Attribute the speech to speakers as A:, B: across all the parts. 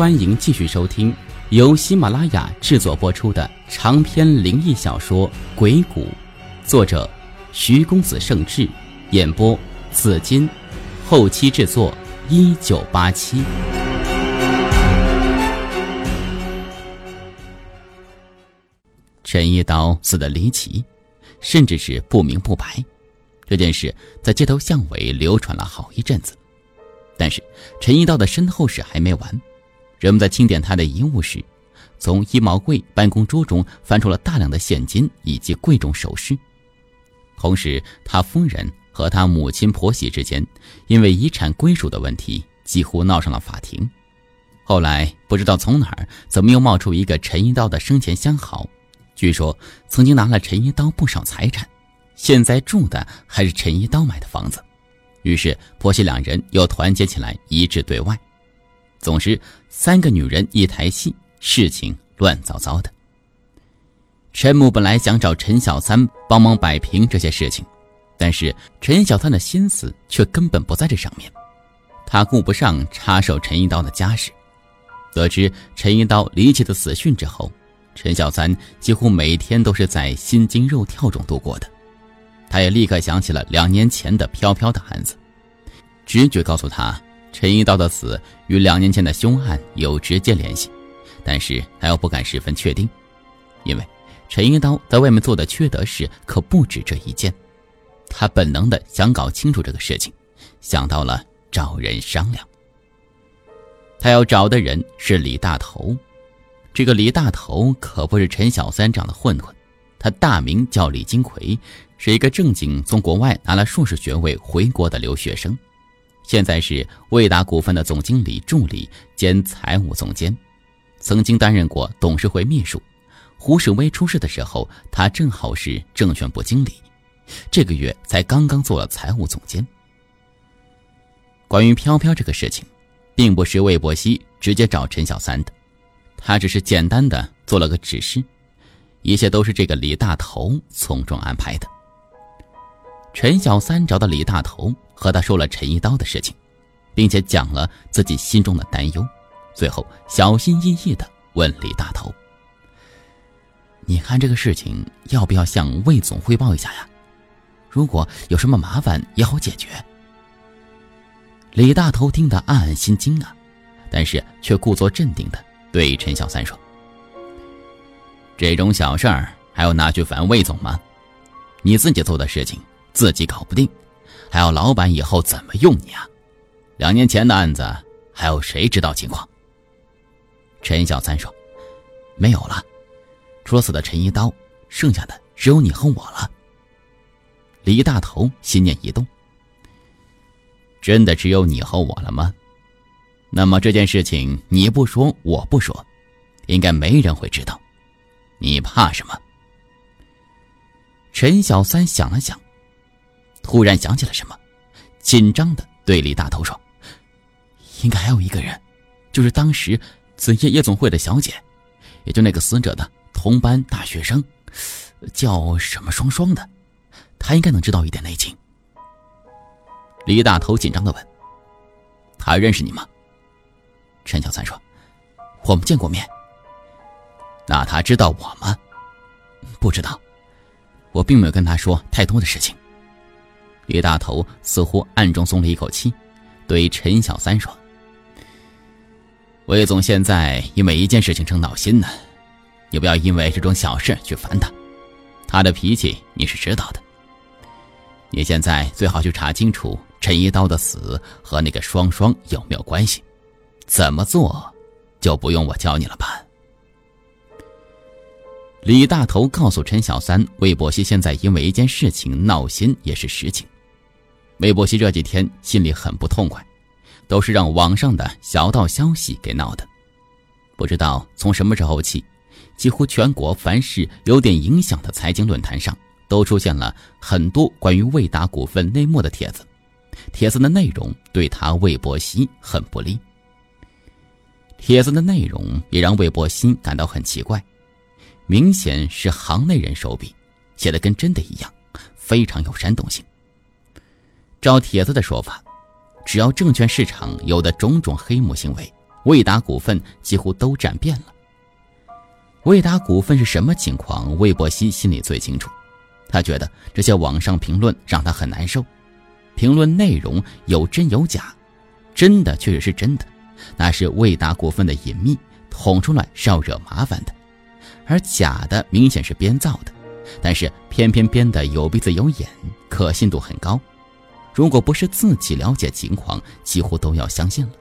A: 欢迎继续收听由喜马拉雅制作播出的长篇灵异小说《鬼谷》，作者徐公子盛志，演播紫金，后期制作一九八七。陈一刀死的离奇，甚至是不明不白。这件事在街头巷尾流传了好一阵子。但是陈一刀的身后事还没完，人们在清点他的遗物时，从衣帽柜、办公桌中翻出了大量的现金以及贵重首饰。同时，他夫人和他母亲婆媳之间因为遗产归属的问题几乎闹上了法庭。后来不知道从哪儿怎么又冒出一个陈一刀的生前相好，据说曾经拿了陈一刀不少财产，现在住的还是陈一刀买的房子。于是婆媳两人又团结起来，一致对外。总之，三个女人一台戏，事情乱糟糟的。陈母本来想找陈小三帮忙摆平这些事情，但是陈小三的心思却根本不在这上面。他顾不上插手陈一刀的家事。得知陈一刀离奇的死讯之后，陈小三几乎每天都是在心惊肉跳中度过的。他也立刻想起了两年前的飘飘的案子，直觉告诉他，陈一刀的死与两年前的凶案有直接联系，但是他又不敢十分确定，因为陈一刀在外面做的缺德事可不止这一件。他本能的想搞清楚这个事情，想到了找人商量。他要找的人是李大头，这个李大头可不是陈小三长的混混，他大名叫李金奎。是一个正经从国外拿了硕士学位回国的留学生，现在是魏达股份的总经理助理兼财务总监，曾经担任过董事会秘书。胡世威出事的时候，他正好是证券部经理，这个月才刚刚做了财务总监。关于飘飘这个事情，并不是魏博熙直接找陈小三的，他只是简单的做了个指示，一切都是这个李大头从中安排的。陈小三找到李大头，和他说了陈一刀的事情，并且讲了自己心中的担忧。最后，小心翼翼的问李大头：“你看这个事情要不要向魏总汇报一下呀？如果有什么麻烦也好解决。”李大头听得暗暗心惊啊，但是却故作镇定的对陈小三说：“这种小事儿还要拿去烦魏总吗？你自己做的事情。”自己搞不定，还要老板以后怎么用你啊？两年前的案子，还有谁知道情况？陈小三说：“没有了，除了死的陈一刀，剩下的只有你和我了。”李大头心念一动：“真的只有你和我了吗？那么这件事情你不说，我不说，应该没人会知道。你怕什么？”陈小三想了想。突然想起了什么，紧张的对李大头说：“应该还有一个人，就是当时紫夜夜总会的小姐，也就那个死者的同班大学生，叫什么双双的，他应该能知道一点内情。”李大头紧张的问：“他认识你吗？”陈小三说：“我们见过面。”那他知道我吗？不知道，我并没有跟他说太多的事情。李大头似乎暗中松了一口气，对陈小三说：“魏总现在因为一件事情正闹心呢，你不要因为这种小事去烦他。他的脾气你是知道的。你现在最好去查清楚陈一刀的死和那个双双有没有关系，怎么做，就不用我教你了吧。”李大头告诉陈小三：“魏博熙现在因为一件事情闹心，也是实情。”魏博熙这几天心里很不痛快，都是让网上的小道消息给闹的。不知道从什么时候起，几乎全国凡是有点影响的财经论坛上，都出现了很多关于魏达股份内幕的帖子。帖子的内容对他魏博熙很不利。帖子的内容也让魏博熙感到很奇怪，明显是行内人手笔，写的跟真的一样，非常有煽动性。照帖子的说法，只要证券市场有的种种黑幕行为，魏达股份几乎都占遍了。魏达股份是什么情况？魏博熙心里最清楚。他觉得这些网上评论让他很难受，评论内容有真有假，真的确实是真的，那是魏达股份的隐秘，捅出来是要惹麻烦的；而假的明显是编造的，但是偏偏编的有鼻子有眼，可信度很高。如果不是自己了解情况，几乎都要相信了。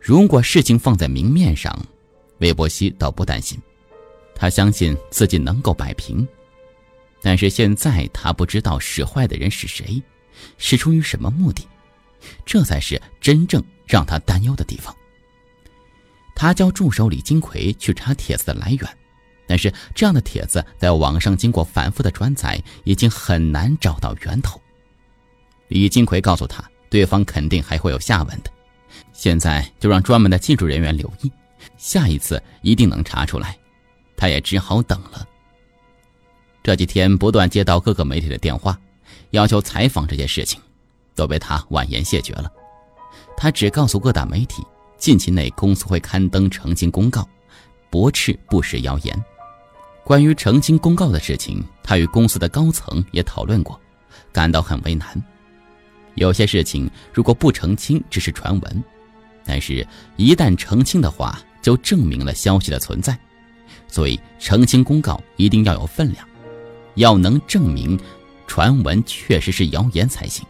A: 如果事情放在明面上，韦伯西倒不担心，他相信自己能够摆平。但是现在他不知道使坏的人是谁，是出于什么目的，这才是真正让他担忧的地方。他叫助手李金奎去查帖子的来源，但是这样的帖子在网上经过反复的转载，已经很难找到源头。李金奎告诉他，对方肯定还会有下文的，现在就让专门的技术人员留意，下一次一定能查出来。他也只好等了。这几天不断接到各个媒体的电话，要求采访这件事情，都被他婉言谢绝了。他只告诉各大媒体，近期内公司会刊登澄清公告，驳斥不实谣言。关于澄清公告的事情，他与公司的高层也讨论过，感到很为难。有些事情如果不澄清，只是传闻；但是，一旦澄清的话，就证明了消息的存在。所以，澄清公告一定要有分量，要能证明传闻确实是谣言才行。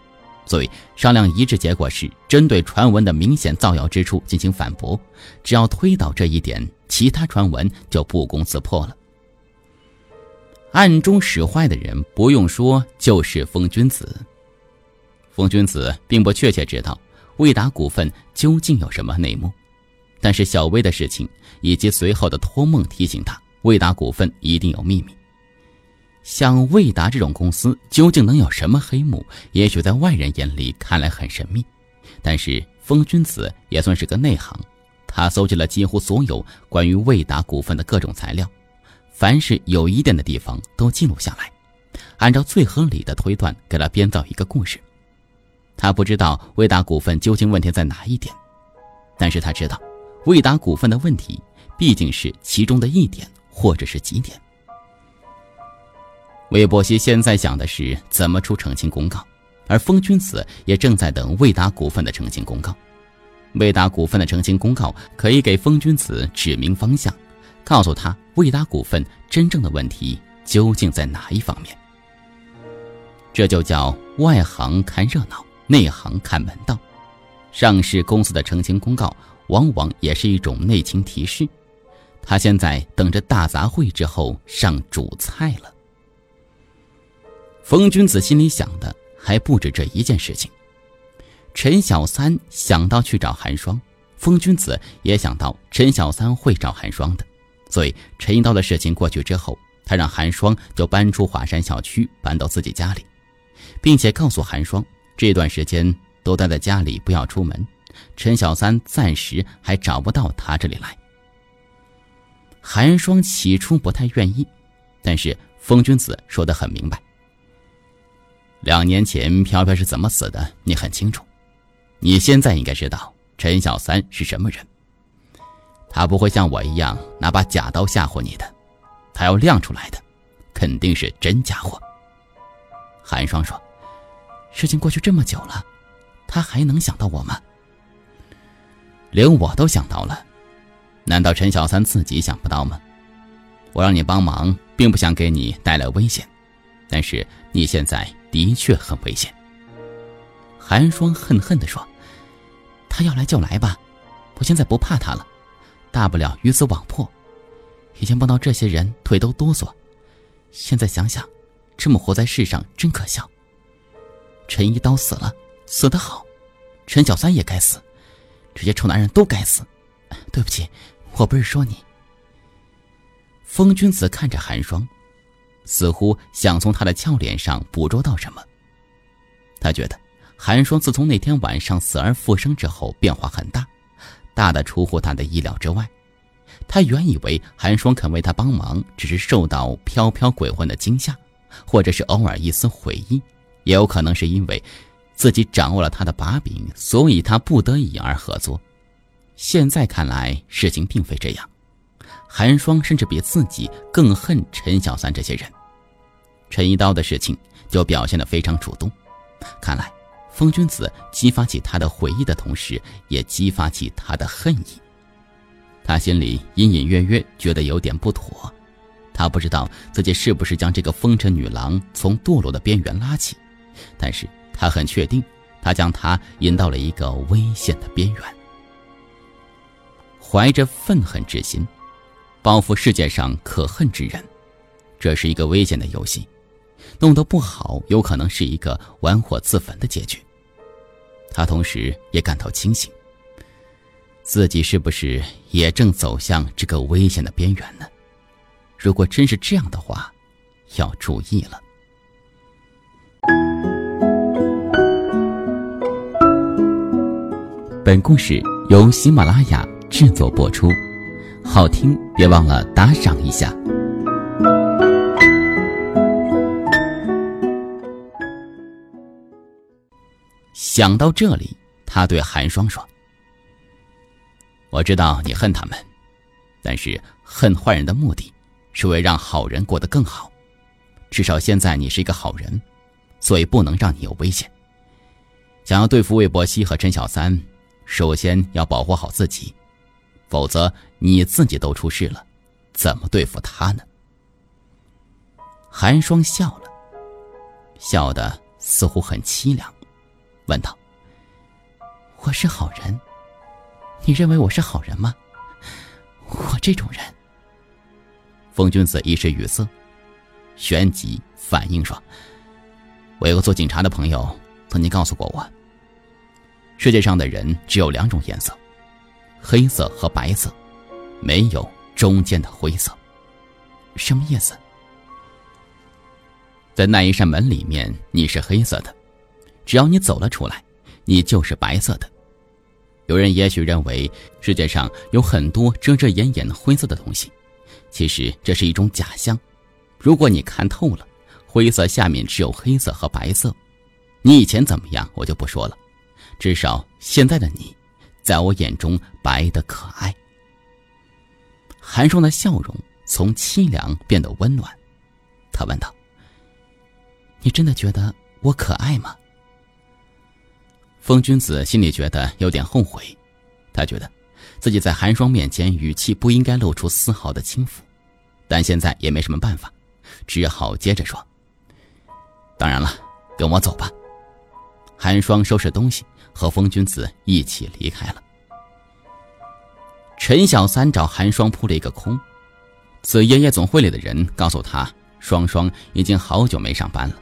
A: 所以，商量一致结果是针对传闻的明显造谣之处进行反驳。只要推倒这一点，其他传闻就不攻自破了。暗中使坏的人，不用说，就是风君子。风君子并不确切知道魏达股份究竟有什么内幕，但是小薇的事情以及随后的托梦提醒他，魏达股份一定有秘密。像魏达这种公司究竟能有什么黑幕？也许在外人眼里看来很神秘，但是风君子也算是个内行，他搜集了几乎所有关于魏达股份的各种材料，凡是有疑点的地方都记录下来，按照最合理的推断给他编造一个故事。他不知道魏达股份究竟问题在哪一点，但是他知道，魏达股份的问题毕竟是其中的一点或者是几点。魏博熙现在想的是怎么出澄清公告，而风君子也正在等魏达股份的澄清公告。魏达股份的澄清公告可以给风君子指明方向，告诉他魏达股份真正的问题究竟在哪一方面。这就叫外行看热闹。内行看门道，上市公司的澄清公告往往也是一种内情提示。他现在等着大杂烩之后上主菜了。风君子心里想的还不止这一件事情。陈小三想到去找寒霜，风君子也想到陈小三会找寒霜的，所以陈一刀的事情过去之后，他让寒霜就搬出华山小区，搬到自己家里，并且告诉寒霜。这段时间都待在家里，不要出门。陈小三暂时还找不到他这里来。寒霜起初不太愿意，但是风君子说的很明白。两年前飘飘是怎么死的，你很清楚。你现在应该知道陈小三是什么人。他不会像我一样拿把假刀吓唬你的，他要亮出来的，肯定是真家伙。寒霜说。事情过去这么久了，他还能想到我吗？连我都想到了，难道陈小三自己想不到吗？我让你帮忙，并不想给你带来危险，但是你现在的确很危险。寒霜恨恨地说：“他要来就来吧，我现在不怕他了，大不了鱼死网破。以前碰到这些人腿都哆嗦，现在想想，这么活在世上真可笑。”陈一刀死了，死得好，陈小三也该死，这些臭男人都该死。对不起，我不是说你。风君子看着寒霜，似乎想从他的俏脸上捕捉到什么。他觉得寒霜自从那天晚上死而复生之后变化很大，大的出乎他的意料之外。他原以为寒霜肯为他帮忙，只是受到飘飘鬼魂的惊吓，或者是偶尔一丝悔意。也有可能是因为自己掌握了他的把柄，所以他不得已而合作。现在看来，事情并非这样。寒霜甚至比自己更恨陈小三这些人。陈一刀的事情就表现得非常主动，看来风君子激发起他的回忆的同时，也激发起他的恨意。他心里隐隐约约觉得有点不妥，他不知道自己是不是将这个风尘女郎从堕落的边缘拉起，但是他很确定，他将他引到了一个危险的边缘。怀着愤恨之心，报复世界上可恨之人，这是一个危险的游戏，弄得不好，有可能是一个玩火自焚的结局。他同时也感到清醒。自己是不是也正走向这个危险的边缘呢？如果真是这样的话，要注意了。本故事由喜马拉雅制作播出，好听别忘了打赏一下。想到这里，他对寒霜说。我知道你恨他们，但是恨坏人的目的，是为让好人过得更好。至少现在你是一个好人，所以不能让你有危险。想要对付魏伯希和陈小三，首先要保护好自己，否则你自己都出事了，怎么对付他呢？寒霜笑了，笑得似乎很凄凉，问道：“我是好人。”你认为我是好人吗？我这种人。风君子一时语塞，旋即反应说：“我有个做警察的朋友，曾经告诉过我，世界上的人只有两种颜色，黑色和白色，没有中间的灰色。什么意思？在那一扇门里面，你是黑色的，只要你走了出来，你就是白色的。”有人也许认为世界上有很多遮遮掩掩的灰色的东西，其实这是一种假象。如果你看透了，灰色下面只有黑色和白色。你以前怎么样，我就不说了。至少现在的你，在我眼中白的可爱。寒霜的笑容从凄凉变得温暖，他问道：“你真的觉得我可爱吗？”风君子心里觉得有点后悔，他觉得自己在寒霜面前语气不应该露出丝毫的轻浮，但现在也没什么办法，只好接着说：“当然了，跟我走吧。”寒霜收拾东西，和风君子一起离开了。陈小三找寒霜扑了一个空，紫夜夜总会里的人告诉他，双双已经好久没上班了，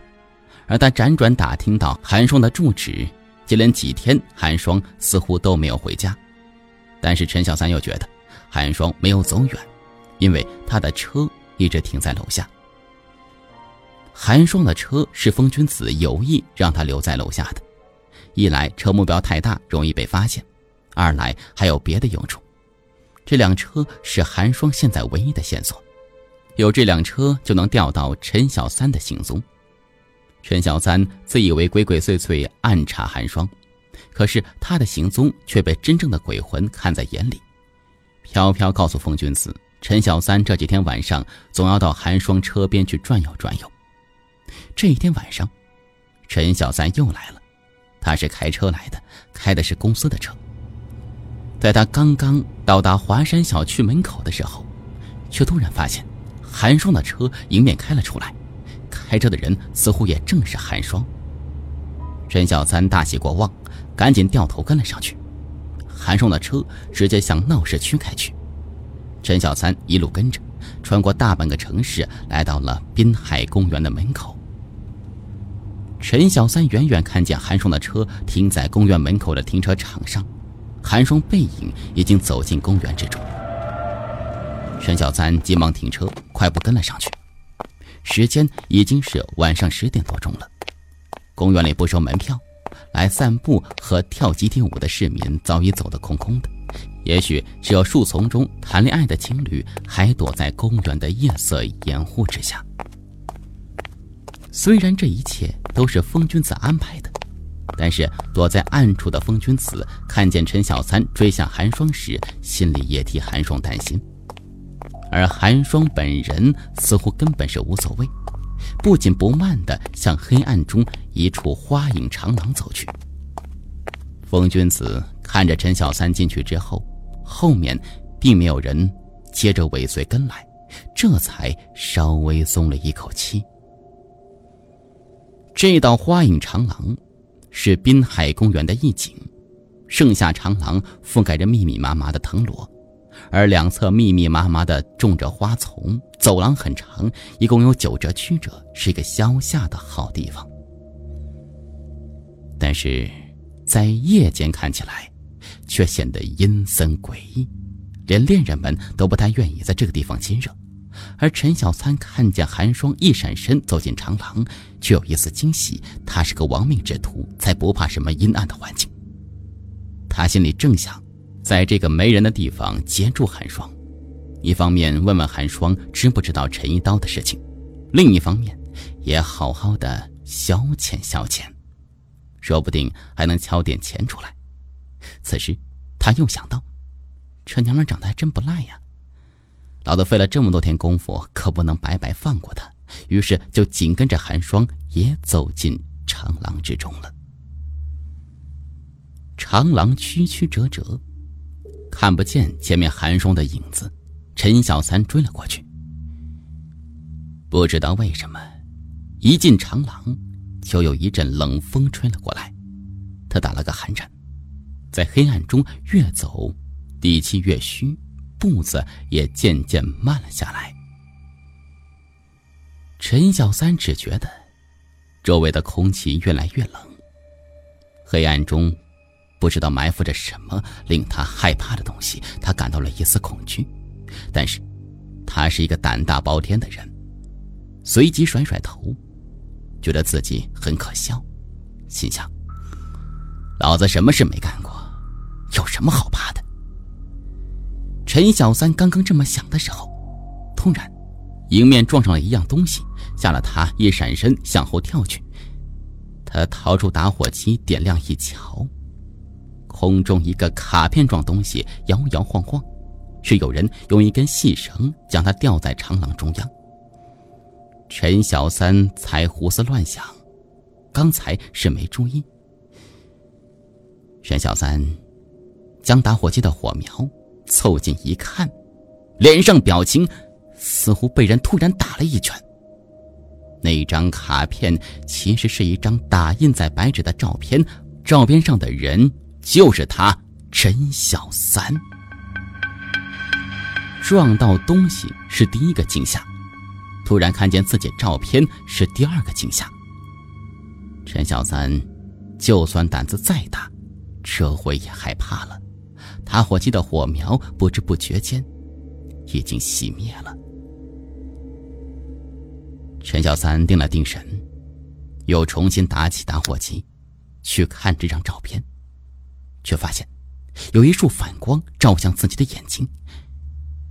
A: 而他辗转打听到寒霜的住址。接连几天，寒霜似乎都没有回家，但是陈小三又觉得寒霜没有走远，因为他的车一直停在楼下。寒霜的车是风君子有意让他留在楼下的，一来车目标太大，容易被发现；二来还有别的用处。这辆车是寒霜现在唯一的线索，有这辆车就能调到陈小三的行踪。陈小三自以为鬼鬼祟祟暗查寒霜，可是他的行踪却被真正的鬼魂看在眼里。飘飘告诉风君子，陈小三这几天晚上总要到寒霜车边去转悠转悠。这一天晚上，陈小三又来了，他是开车来的，开的是公司的车。在他刚刚到达华山小区门口的时候，却突然发现寒霜的车迎面开了出来。开车的人似乎也正是寒霜。陈小三大喜过望，赶紧掉头跟了上去。寒霜的车直接向闹市区开去。陈小三一路跟着，穿过大半个城市，来到了滨海公园的门口。陈小三远远看见韩霜的车停在公园门口的停车场上，韩霜背影已经走进公园之中。陈小三急忙停车，快步跟了上去。时间已经是晚上十点多钟了，公园里不收门票，来散步和跳集体舞的市民早已走得空空的，也许只有树丛中谈恋爱的情侣还躲在公园的夜色掩护之下。虽然这一切都是风君子安排的，但是躲在暗处的风君子看见陈小三追向寒霜时，心里也替寒霜担心。而寒霜本人似乎根本是无所谓，不紧不慢地向黑暗中一处花影长廊走去。风君子看着陈小三进去之后，后面并没有人接着尾随跟来，这才稍微松了一口气。这道花影长廊。是滨海公园的一景，盛夏长廊覆盖着密密麻麻的藤萝，而两侧密密麻麻的种着花丛，走廊很长，一共有九折曲折，是一个消夏的好地方。但是，在夜间看起来，却显得阴森诡异，连恋人们都不太愿意在这个地方亲热。而陈小三看见寒霜一闪身走进长廊，却有一丝惊喜。他是个亡命之徒，才不怕什么阴暗的环境。他心里正想，在这个没人的地方接住寒霜，一方面问问寒霜知不知道陈一刀的事情，另一方面也好好的消遣消遣，说不定还能敲点钱出来。此时，他又想到，这娘们长得还真不赖呀。老子费了这么多天功夫，可不能白白放过他。于是就紧跟着寒霜也走进长廊之中了。长廊曲曲折折，看不见前面寒霜的影子。陈小三追了过去，不知道为什么，一进长廊就有一阵冷风吹了过来，他打了个寒颤，在黑暗中越走，底气越虚。步子也渐渐慢了下来。陈小三只觉得周围的空气越来越冷，黑暗中不知道埋伏着什么令他害怕的东西，他感到了一丝恐惧。但是，他是一个胆大包天的人，随即甩甩头，觉得自己很可笑，心想：老子什么事没干过，有什么好怕的？陈小三刚刚这么想的时候，突然，迎面撞上了一样东西，吓了他一闪身向后跳去。他掏出打火机点亮一瞧，空中一个卡片状东西摇摇晃晃，是有人用一根细绳将它吊在长廊中央。陈小三才胡思乱想，刚才是没注意。陈小三将打火机的火苗。凑近一看，脸上表情似乎被人突然打了一拳。那张卡片其实是一张打印在白纸的照片，照片上的人就是他陈小三。撞到东西是第一个惊吓，突然看见自己照片是第二个惊吓。陈小三就算胆子再大，这回也害怕了。打火机的火苗不知不觉间，已经熄灭了。陈小三定了定神，又重新打起打火机，去看这张照片，却发现有一束反光照向自己的眼睛。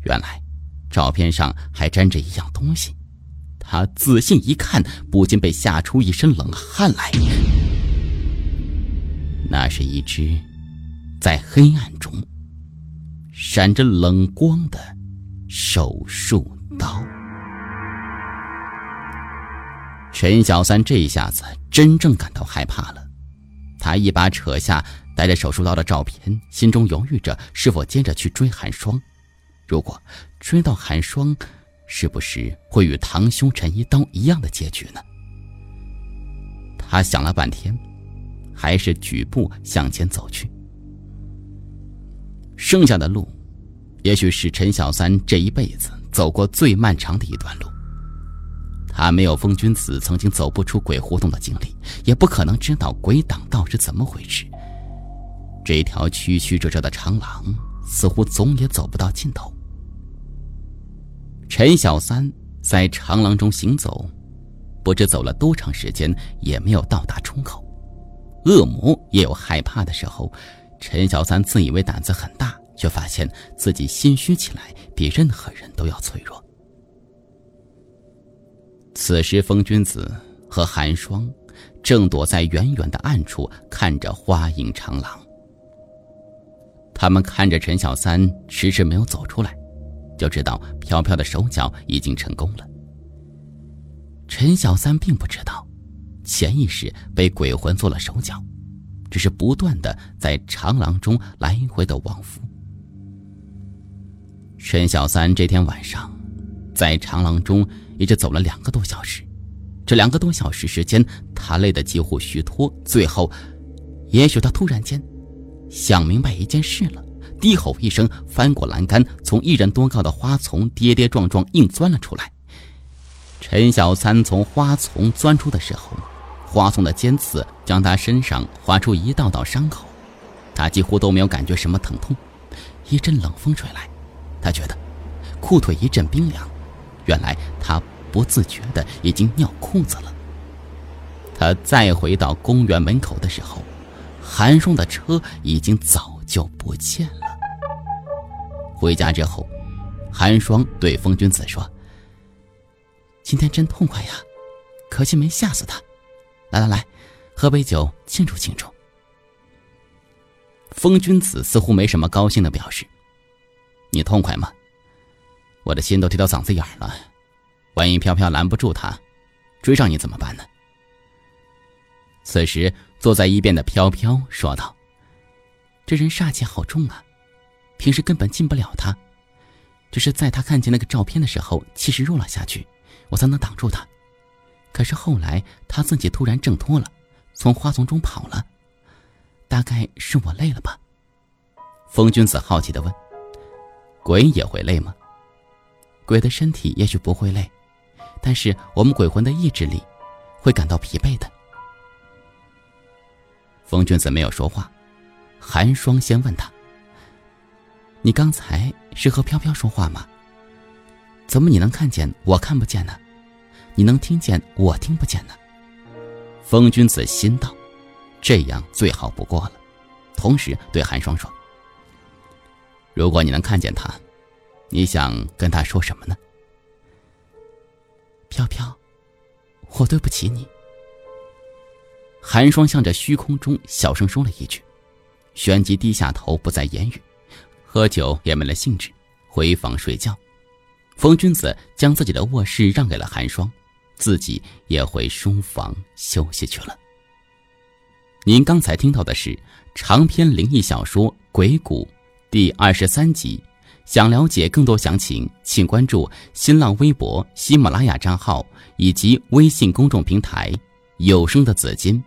A: 原来，照片上还粘着一样东西。他仔细一看，不禁被吓出一身冷汗来。那是一只。在黑暗中，闪着冷光的手术刀。陈小三这一下子真正感到害怕了，他一把扯下带着手术刀的照片，心中犹豫着是否接着去追寒霜。如果追到寒霜，是不是会与堂兄陈一刀一样的结局呢？他想了半天，还是举步向前走去。剩下的路，也许是陈小三这一辈子走过最漫长的一段路。他没有风君子曾经走不出鬼胡同的经历，也不可能知道鬼挡道是怎么回事。这条曲曲折折的长廊，似乎总也走不到尽头。陈小三在长廊中行走，不知走了多长时间，也没有到达出口。恶魔也有害怕的时候。陈小三自以为胆子很大，却发现自己心虚起来，比任何人都要脆弱。此时，风君子和寒霜正躲在远远的暗处看着花影长廊。他们看着陈小三迟迟没有走出来，就知道飘飘的手脚已经成功了。陈小三并不知道，潜意识被鬼魂做了手脚，只是不断的在长廊中来回的往复。陈小三这天晚上，在长廊中一直走了两个多小时。这两个多小时时间，他累得几乎虚脱。最后，也许他突然间想明白一件事了，低吼一声，翻过栏杆，从一人多高的花丛跌跌撞撞硬钻了出来。陈小三从花丛钻出的时候，花丛的尖刺将他身上划出一道道伤口，他几乎都没有感觉什么疼痛。一阵冷风吹来。他觉得裤腿一阵冰凉，原来他不自觉的已经尿裤子了。他再回到公园门口的时候，韩双的车已经早就不见了。回家之后，韩霜对风君子说：“今天真痛快呀，可惜没吓死他。来来来，喝杯酒庆祝庆祝。”风君子似乎没什么高兴的表示。你痛快吗？我的心都提到嗓子眼了，万一飘飘拦不住他，追上你怎么办呢？此时坐在一边的飘飘说道：“这人煞气好重啊，平时根本近不了他，只是在他看见那个照片的时候，气势弱了下去，我才能挡住他。可是后来他自己突然挣脱了，从花丛中跑了，大概是我累了吧？”风君子好奇的问。鬼也会累吗？鬼的身体也许不会累，但是我们鬼魂的意志力会感到疲惫的。风君子没有说话，寒霜先问他：“你刚才是和飘飘说话吗？怎么你能看见我看不见呢？你能听见我听不见呢？”风君子心道：“这样最好不过了。”同时对寒霜说。如果你能看见他，你想跟他说什么呢？飘飘，我对不起你。寒霜向着虚空中小声说了一句，旋即低下头，不再言语。喝酒也没了兴致，回房睡觉。风君子将自己的卧室让给了寒霜，自己也回书房休息去了。您刚才听到的是长篇灵异小说《鬼谷》。第二十三集，想了解更多详情，请关注新浪微博、喜马拉雅账号以及微信公众平台“有声的紫金”。